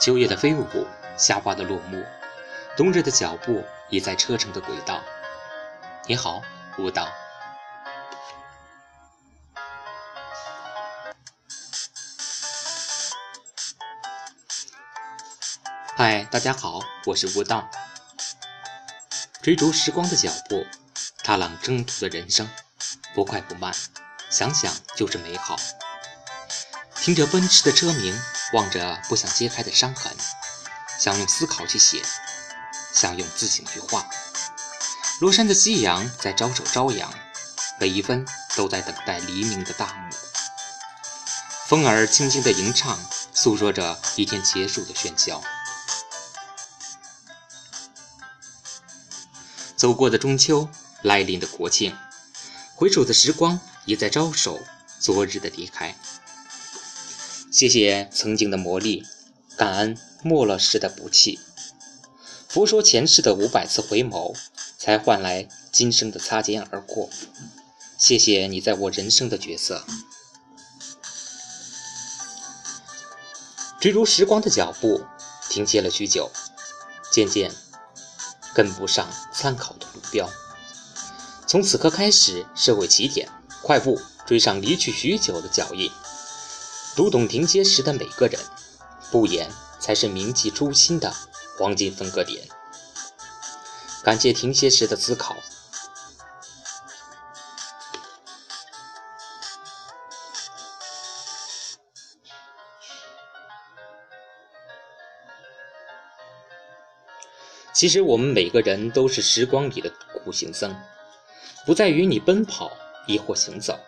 秋叶的飞舞，夏花的落幕，冬日的脚步已在车程的轨道。你好，舞蹈。嗨，大家好，我是舞蹈。追逐时光的脚步，踏浪征途的人生，不快不慢，想想就是美好。听着奔驰的车鸣。望着不想揭开的伤痕，想用思考去写，想用自省去画。罗山的夕阳在招手朝阳，每一分都在等待黎明的大幕。风儿轻轻的吟唱，诉说着一天结束的喧嚣。走过的中秋，来临的国庆，回首的时光也在招手，昨日的离开。谢谢曾经的磨砺，感恩没落时的不弃。佛说前世的五百次回眸，才换来今生的擦肩而过。谢谢你在我人生的角色。追逐时光的脚步停歇了许久，渐渐跟不上参考的路标。从此刻开始，社会起点，快步追上离去许久的脚印。读懂停歇时的每个人，不言才是铭记初心的黄金分割点。感谢停歇时的思考。其实我们每个人都是时光里的苦行僧，不在于你奔跑，亦或行走。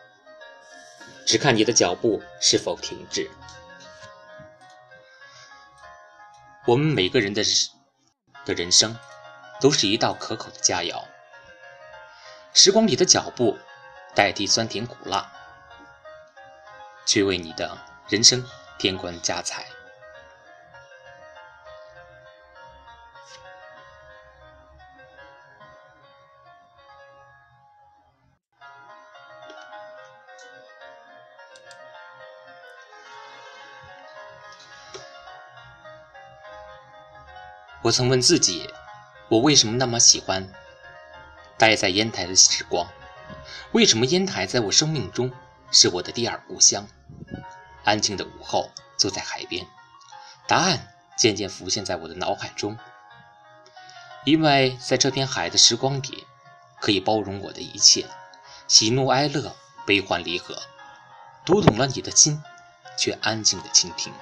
只看你的脚步是否停滞。我们每个人的的人生，都是一道可口的佳肴。时光里的脚步，代替酸甜苦辣，却为你的人生添光加彩。我曾问自己，我为什么那么喜欢待在烟台的时光？为什么烟台在我生命中是我的第二故乡？安静的午后，坐在海边，答案渐渐浮现在我的脑海中。因为在这片海的时光里，可以包容我的一切，喜怒哀乐，悲欢离合，读懂了你的心，却安静的倾听。